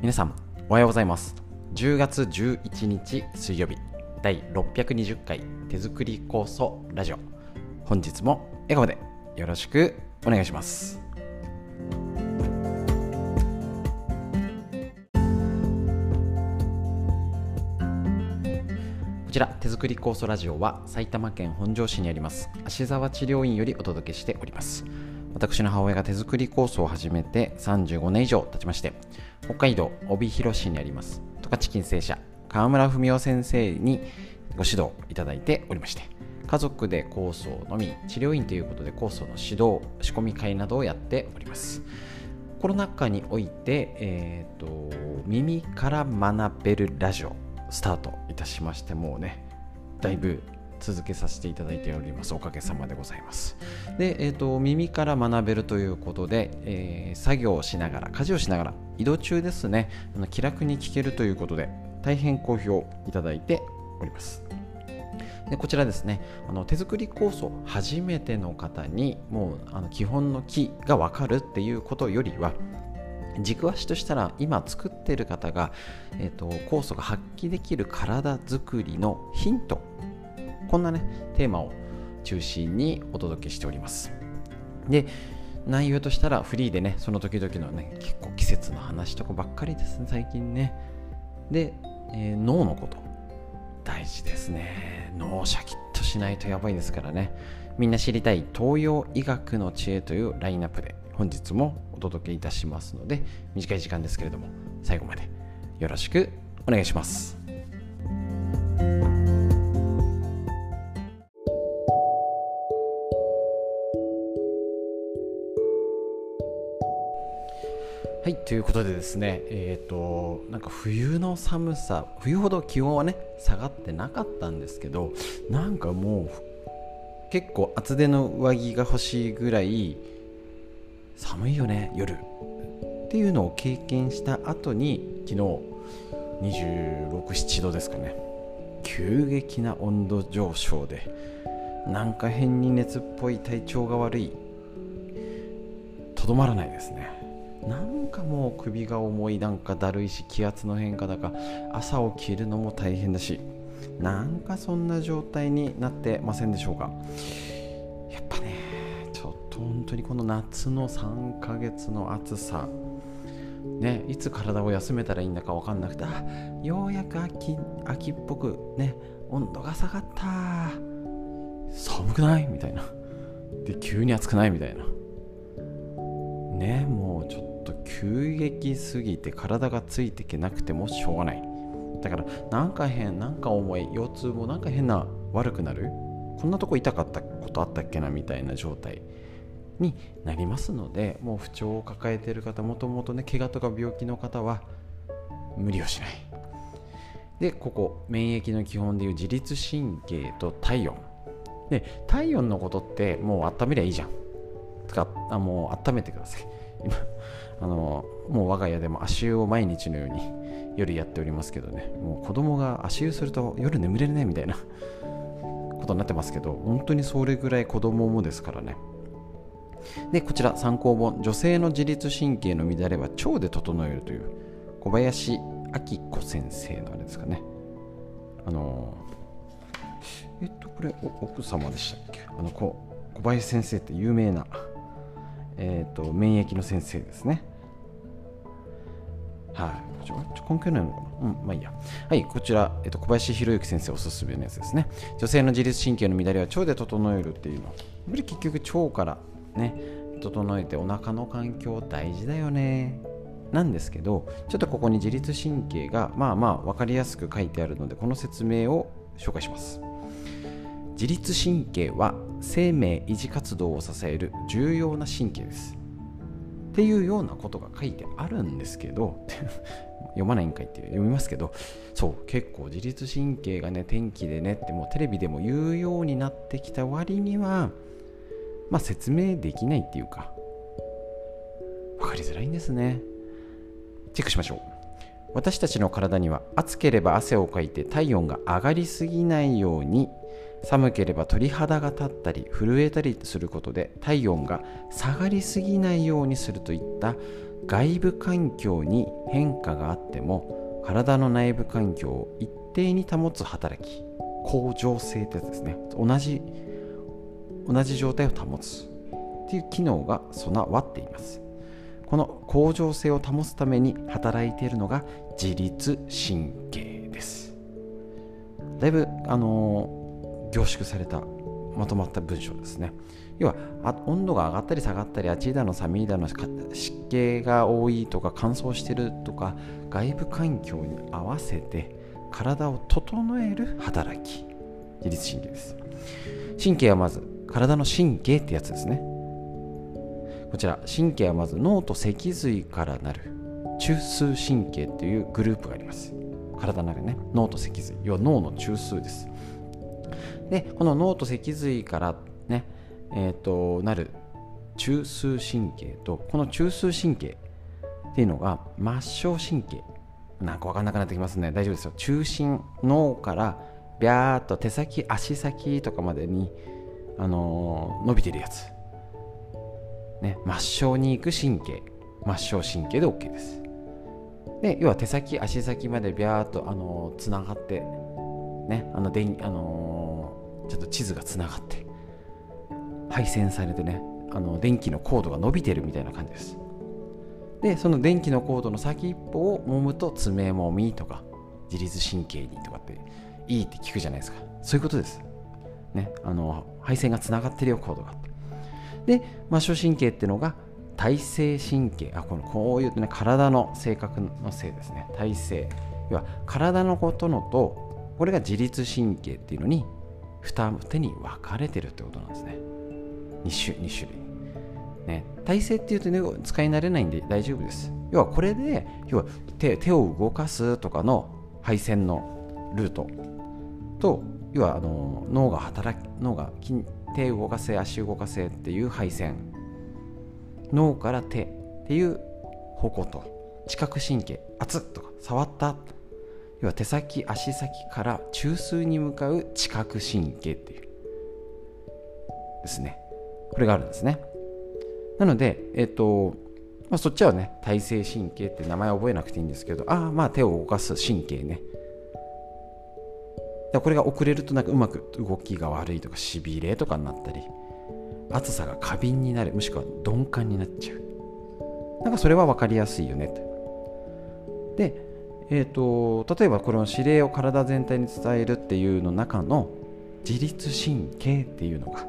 皆さんおはようございます。10月11日水曜日第620回手作り酵素ラジオ。本日も笑顔でよろしくお願いします。こちら手作り酵素ラジオは埼玉県本庄市にあります芦沢治療院よりお届けしております。私の母親が手作り酵素を始めて35年以上経ちまして北海道帯広市にあります。十勝金星社川村文夫先生にご指導いただいておりまして家族で酵素を飲み治療院ということで酵素の指導仕込み会などをやっております。コロナ禍において、えーと、耳から学べるラジオスタートいたしましてもうねだいぶ続けさせていただいております。おかげさまでございます。で、えーと、耳から学べるということで、えー、作業をしながら家事をしながら移動中ですね。あの気楽に聞けるということで大変好評いただいております。でこちらですね。あの手作り酵素初めての方にもうあの基本の木が分かるっていうことよりは軸足としたら今作っている方が、えーと、酵素が発揮できる体づくりのヒント。こんなねテーマを中心にお届けしております。で内容としたらフリーでねその時々のね結構季節の話とかばっかりですね最近ね。で、えー、脳のこと。大事ですね。脳シャキッとしないとやばいですからね。みんな知りたい東洋医学の知恵というラインナップで本日もお届けいたしますので短い時間ですけれども最後までよろしくお願いします。はいということでですねえっ、ー、となんか冬の寒さ冬ほど気温はね下がってなかったんですけどなんかもう結構厚手の上着が欲しいぐらい寒いよね夜。っていうのを経験した後に昨日267度ですかね。急激な温度上昇でなんか変に熱っぽい体調が悪い。とどまらないですね。なんかもう首が重いなんかだるいし気圧の変化だか朝起きるのも大変だしなんかそんな状態になってませんでしょうか。やっぱねちょっと本当にこの夏の3ヶ月の暑さね、いつ体を休めたらいいんだか分かんなくてあようやく秋秋っぽくね温度が下がった。寒くない？みたいな。で急に暑くない？みたいな。ねもうちょっと急激すぎて体がついていけなくてもしょうがない。だからなんか変なんか重い腰痛もなんか変な悪くなる？こんなとこ痛かったことあったっけなみたいな状態になりますのでもう不調を抱えている方もともとね怪我とか病気の方は無理をしない。でここ免疫の基本でいう自律神経と体温。で体温のことってもう温めりゃいいじゃん。つかあもう温めてください。今あのもう我が家でも足湯を毎日のように夜やっておりますけどね。もう子供が足湯すると夜眠れるねみたいなことになってますけど本当にそれぐらい子供もですからね。でこちら参考本。女性の自律神経の乱れは腸で整えるという小林明子先生のあれですかね。あのえっとこれ奥様でしたっけ？あの小林先生って有名なえーと、免疫の先生ですね。はい、ちょ関係ないのかな？うん、まあいいや。はい、こちら、えっと、小林博之先生おすすめのやつですね。女性の自律神経の乱れは腸で整えるっていうの。やっぱり結局腸からね、整えてお腹の環境大事だよね。なんですけど、ちょっとここに自律神経がまあまあ分かりやすく書いてあるので、この説明を紹介します。自律神経は生命維持活動を支える重要な神経です。っていうようなことが書いてあるんですけど 読まないんかいって読みますけどそう結構自律神経がね天気でねってもうテレビでも言うようになってきた割にはまあ説明できないっていうか分かりづらいんですね。チェックしましょう。私たちの体には暑ければ汗をかいて体温が上がりすぎないように寒ければ鳥肌が立ったり震えたりすることで体温が下がりすぎないようにするといった外部環境に変化があっても体の内部環境を一定に保つ働き恒常性ってやつですね。同じ同じ状態を保つっていう機能が備わっています。この恒常性を保つために働いているのが自律神経です。だいぶあのー、凝縮されたまとまった文章ですね。要は温度が上がったり下がったりあっちだの寒いだの湿気が多いとか乾燥してるとか外部環境に合わせて体を整える働き。自律神経です。神経はまず体の神経ってやつですね。こちら神経はまず脳と脊髄からなる中枢神経っていうグループがあります。体の中にね脳と脊髄。要は脳の中枢です。でこの脳と脊髄からねえーと、なる中枢神経とこの中枢神経っていうのが末梢神経。なんか分かんなくなってきますね。大丈夫ですよ。中心脳からビャーっと手先足先とかまでに、あのー、伸びてるやつ、ね、末梢に行く神経。末梢神経で OK です。で要は手先足先までビャーっと、あのー、つながってねあの電、あのー、ちょっと地図がつながって配線されてねあの電気のコードが伸びてるみたいな感じです。でその電気のコードの先一歩を揉むと爪もみとか自律神経にとかっていいって聞くじゃないですか。そういうことです。ねあの配線がつながってるよコードが。で末梢神経っていうのが体性神経。あこのこういうね体の性格のせいですね。体性要は体のことのとこれが自律神経っていうのに二手に分かれてるってことなんですね。2種 ,2 種類、ね、体勢っていうと、ね、使い慣れないんで大丈夫です。要はこれで要は手手を動かすとかの配線のルート。と要はあの脳が働き脳が手を動かせ足を動かせっていう配線。脳から手っていう方向と。知覚神経熱っとか触った要は手先足先から中枢に向かう知覚神経っていうですね。これがあるんですね。なのでえっ、とまあ、そっちはね体性神経って名前覚えなくていいんですけどああまあ手を動かす神経ね。これが遅れるとなんかうまく動きが悪いとかしびれとかになったり暑さが過敏になるもしくは鈍感になっちゃう。なんかそれは分かりやすいよねとでえーと、例えばこの指令を体全体に伝えるっていうの中の自律神経っていうのが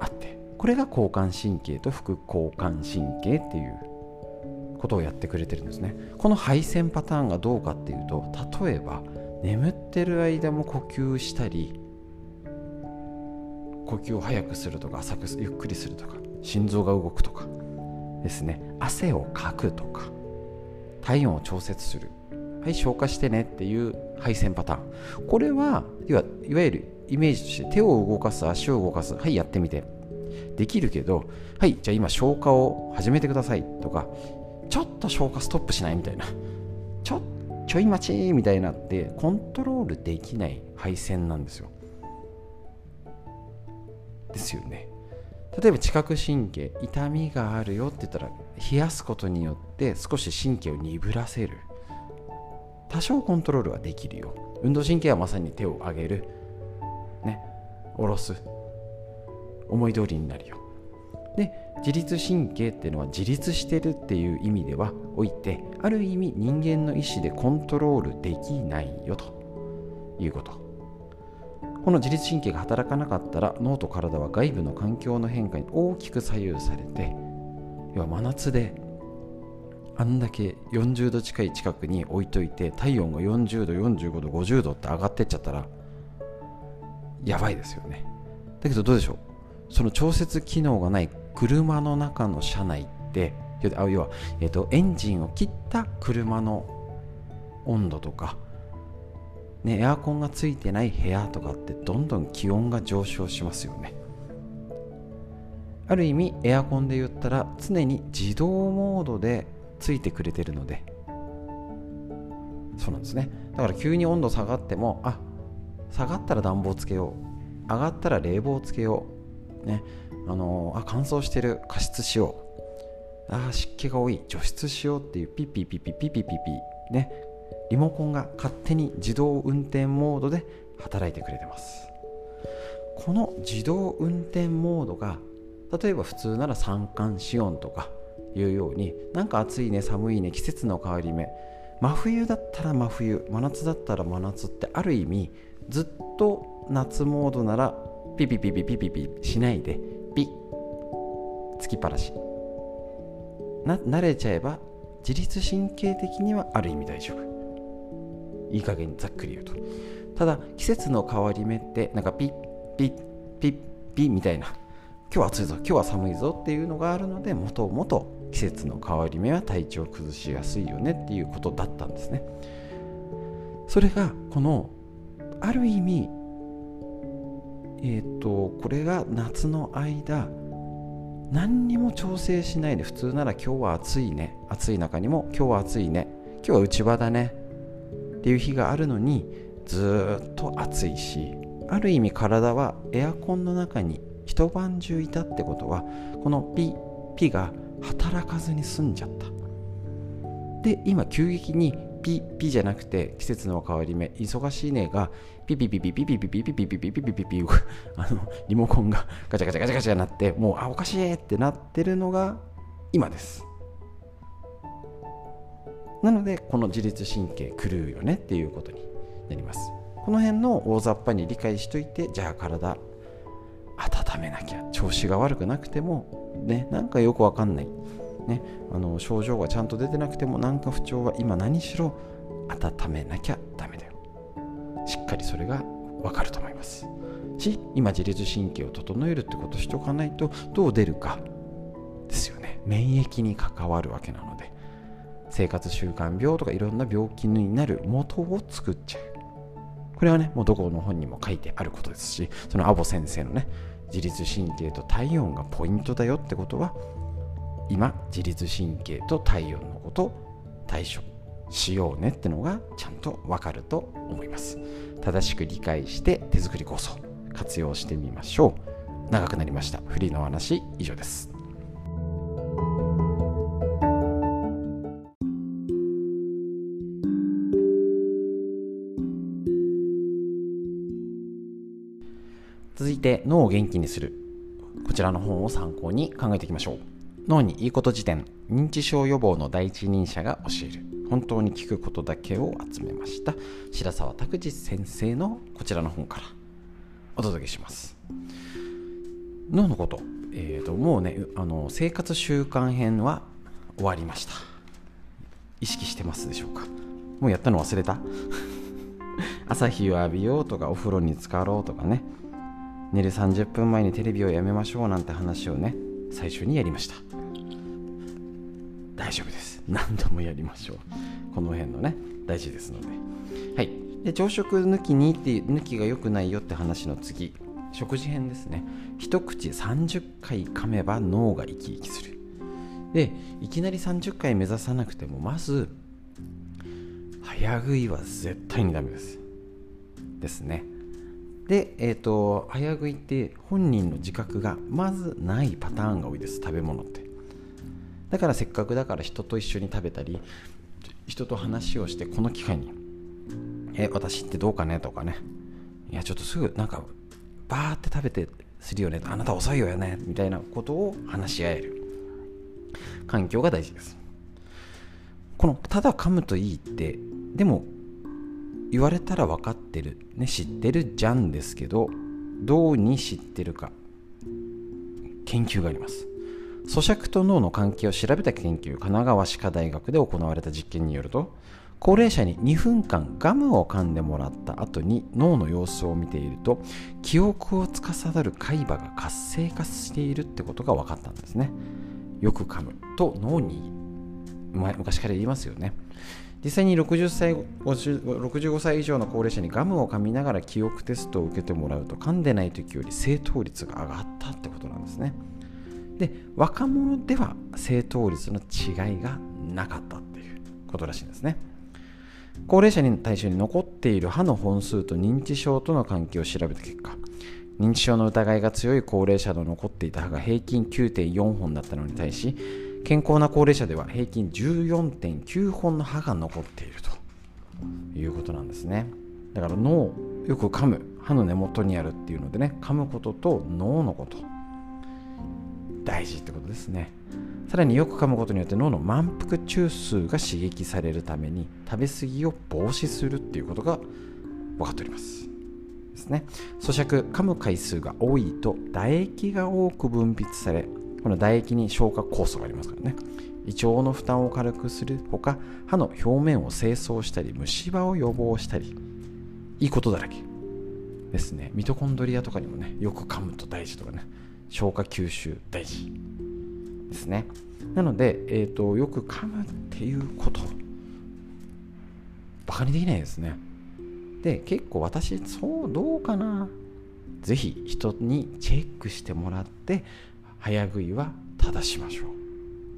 あってこれが交感神経と副交感神経っていうことをやってくれてるんですね。この配線パターンがどうかっていうと例えば眠ってる間も呼吸したり呼吸を速くするとか浅くゆっくりするとか心臓が動くとかですね。汗をかくとか。体温を調節する。はい消化してねっていう配線パターン。これはいわいわゆるイメージとして手を動かす足を動かすはいやってみて。できるけどはいじゃあ今消化を始めてください。とかちょっと消化ストップしないみたいな。ちょちょい待ちみたいなってコントロールできない配線なんですよ。ですよね。例えば知覚神経痛みがあるよって言ったら冷やすことによって少し神経を鈍らせる。多少コントロールはできるよ。運動神経はまさに手を上げる。ね。下ろす。思い通りになるよ。で自律神経っていうのは自立してるっていう意味ではおいてある意味人間の意思でコントロールできないよということ。この自律神経が働かなかったら脳と体は外部の環境の変化に大きく左右されて要は真夏であんだけ40度近い近くに置いといて体温が40度45度50度って上がってっちゃったらやばいですよね。だけどどうでしょう？その調節機能がない車の中の車内って要は、えーと、エンジンを切った車の温度とか、ね、エアコンがついてない部屋とかってどんどん気温が上昇しますよね。ある意味エアコンで言ったら常に自動モードでついてくれてるので。そうなんですね。だから急に温度下がってもあ下がったら暖房つけよう。上がったら冷房つけよう。ねあのー、あ乾燥してる。加湿しよう。あ湿気が多い。除湿しようっていうピッピッピッピッピッピッピッピねリモコンが勝手に自動運転モードで働いてくれてます。この自動運転モードが例えば普通なら三寒四温とかいうようになんか暑いね寒いね季節の変わり目真冬だったら真冬真夏だったら真夏ってある意味ずっと夏モードならピピピピピピピしないでピッつきっぱなし。な慣れちゃえば自律神経的にはある意味大丈夫。いい加減ざっくり言うと。ただ季節の変わり目ってなんかピッピッピッピッみたいな。今日は暑いぞ。今日は寒いぞっていうのがあるのでもともと季節の変わり目は体調を崩しやすいよねっていうことだったんですね。それがこのある意味えっ、ー、とこれが夏の間何にも調整しないで普通なら今日は暑いね。暑い中にも今日は暑いね。今日は内場だね。っていう日があるのにずっと暑いしある意味体はエアコンの中に一晩中いたってことはこのピピが働かずに済んじゃった。で今急激にピピじゃなくて季節の変わり目忙しいねがピピピピピピピピピピピピピピピピあのリモコンがガチャガチャガチャガチャなってもうあおかしいってなってるのが今ですなのでこの自律神経狂うよねっていうことになります。この辺の大雑把に理解しといてじゃあ体温めなきゃ調子が悪くなくてもねなんかよくわかんない。ね、あの症状がちゃんと出てなくても何か不調は今何しろ温めなきゃダメだよ。しっかりそれが分かると思います。し今自律神経を整えるってことしておかないとどう出るかですよね。免疫に関わるわけなので。生活習慣病とかいろんな病気になる元を作っちゃう。これはねもうどこの本にも書いてあることですしそのアボ先生のね自律神経と体温がポイントだよってことは今自律神経と体温のことを対処しようねってのがちゃんとわかると思います。正しく理解して手作り構想活用してみましょう。長くなりました。フリーの話以上です。いて脳を元気にする。こちらの本を参考に考えていきましょう。脳にいいこと辞典認知症予防の第一人者が教える。本当に聞くことだけを集めました。白沢拓司先生のこちらの本から。お届けします。脳のこと,、えーと、もうねあの生活習慣編は終わりました。意識してますでしょうか？もうやったの忘れた？朝日を浴びようとかお風呂に浸かろうとかね。寝る30分前にテレビをやめましょうなんて話をね最初にやりました。大丈夫です。何度もやりましょう。この辺のね大事ですので。はい。で朝食抜きにって抜きが良くないよって話の次。食事編ですね。一口30回噛めば脳が生き生きする。でいきなり30回目指さなくてもまず早食いは絶対にダメです。ですね。で、えーと、早食いって本人の自覚がまずないパターンが多いです食べ物って。だからせっかくだから人と一緒に食べたり人と話をしてこの機会に「え私ってどうかね?」とかね「いやちょっとすぐなんかバーって食べてするよねあなた遅いよね」みたいなことを話し合える。環境が大事です。このただ噛むといいってでも言われたら分かってる、ね、知ってるじゃんですけどどうに知ってるか。研究があります。咀嚼と脳の関係を調べた研究神奈川歯科大学で行われた実験によると高齢者に2分間ガムを噛んでもらった後に脳の様子を見ていると記憶を司る海馬が活性化しているってことが分かったんですね。よく噛むと脳に昔から言いますよね。実際に60歳65歳以上の高齢者にガムを噛みながら記憶テストを受けてもらうと噛んでない時より正答率が上がったってことなんですね。で若者では正答率の違いがなかったっていうことらしいんですね。高齢者に対象に残っている歯の本数と認知症との関係を調べた結果認知症の疑いが強い高齢者の残っていた歯が平均9.4本だったのに対し健康な高齢者では平均14.9本の歯が残っているということなんですね。だから脳よく噛む歯の根元にあるっていうのでね噛むことと脳のこと大事ってことですね。さらによく噛むことによって脳の満腹中枢が刺激されるために食べ過ぎを防止するっていうことが分かっております。ですね。咀嚼噛む回数が多いと唾液が多く分泌されこの唾液に消化酵素がありますからね。胃腸の負担を軽くするほか歯の表面を清掃したり虫歯を予防したり。いいことだらけですね。ミトコンドリアとかにもねよく噛むと大事とかね。消化吸収大事ですね。なので、えーと、よく噛むっていうこと。バカにできないですね。で結構私そうどうかな。ぜひ人にチェックしてもらって早食いは正しましょう。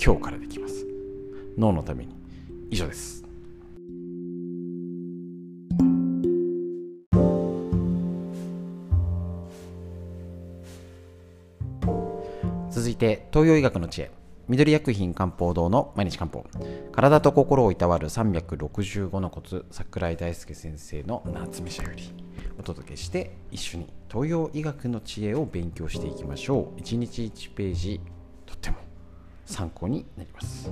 今日からできます。脳のために。以上です。続いて東洋医学の知恵。緑薬品漢方堂の毎日漢方。体と心をいたわる365のコツ。桜井大輔先生の夏目社より。お届けして一緒に東洋医学の知恵を勉強していきましょう1日1ページとっても参考になります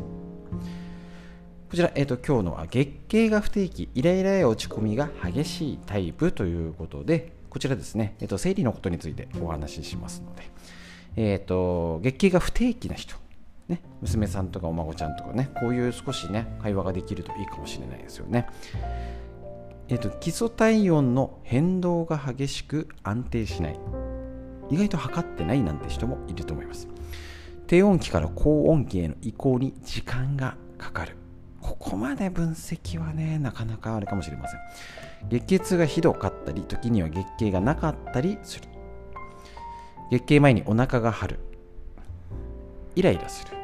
こちら、えーと、今日のは月経が不定期イライラや落ち込みが激しいタイプということでこちらですね、えーと、生理のことについてお話ししますので、えーと月経が不定期な人ね、娘さんとかお孫ちゃんとかねこういう少しね会話ができるといいかもしれないですよね。えっと、基礎体温の変動が激しく安定しない。意外と測ってないなんて人もいると思います。低温期から高温期への移行に時間がかかる。ここまで分析はねなかなかあれかもしれません。月経痛がひどかったり時には月経がなかったりする。月経前にお腹が張る。イライラする。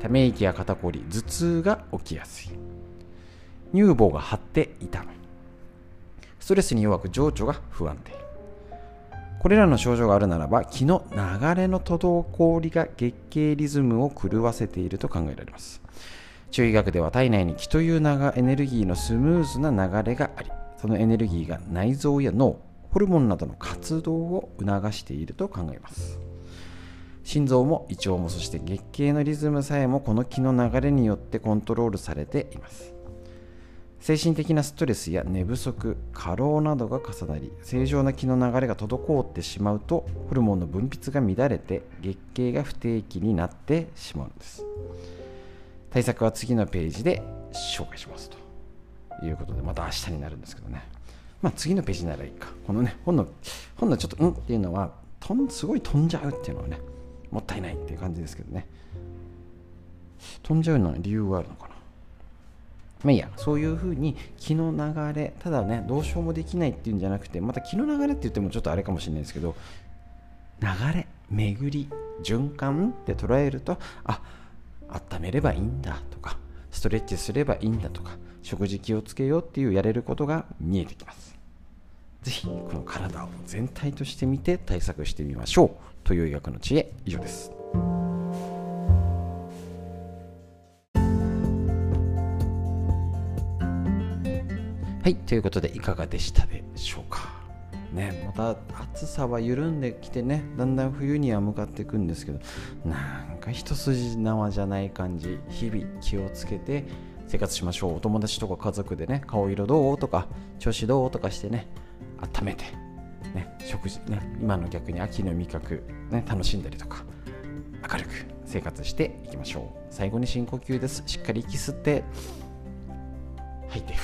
ため息や肩こり頭痛が起きやすい。乳房が張って痛むストレスに弱く情緒が不安定。これらの症状があるならば気の流れの滞りが月経リズムを狂わせていると考えられます。中医学では体内に気というエネルギーのスムーズな流れがありそのエネルギーが内臓や脳ホルモンなどの活動を促していると考えます。心臓も胃腸もそして月経のリズムさえもこの気の流れによってコントロールされています。精神的なストレスや寝不足過労などが重なり正常な気の流れが滞ってしまうとホルモンの分泌が乱れて月経が不定期になってしまうんです。対策は次のページで紹介しますということでまた明日になるんですけどね。まあ次のページならいいか。このね本の本のちょっとうんっていうのはとんすごい飛んじゃうっていうのはねもったいないっていう感じですけどね。飛んじゃうのは理由があるのかな？まあいいや。そういうふうに気の流れただねどうしようもできないっていうんじゃなくてまた気の流れって言ってもちょっとあれかもしれないですけど流れ巡り循環って捉えるとあ温めればいいんだとかストレッチすればいいんだとか食事気をつけようっていうやれることが見えてきます。ぜひこの体を全体として見て対策してみましょう。という医学の知恵以上です。はいということでいかがでしたでしょうか？ね、また暑さは緩んできてねだんだん冬には向かっていくんですけどなんか一筋縄じゃない感じ。日々気をつけて生活しましょう。お友達とか家族でね顔色どうとか調子どうとかしてね温めて、ね、食事、ね、今の逆に秋の味覚、ね、楽しんだりとか明るく生活していきましょう。最後に深呼吸です。しっかり息吸って吐いて。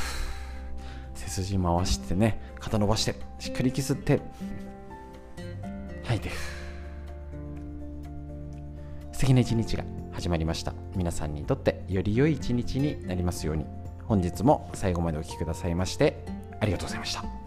背筋回してね肩伸ばしてしっかり息吸って。吐いて素敵な一日が始まりました。皆さんにとってより良い一日になりますように。本日も最後までお聴きくださいましてありがとうございました。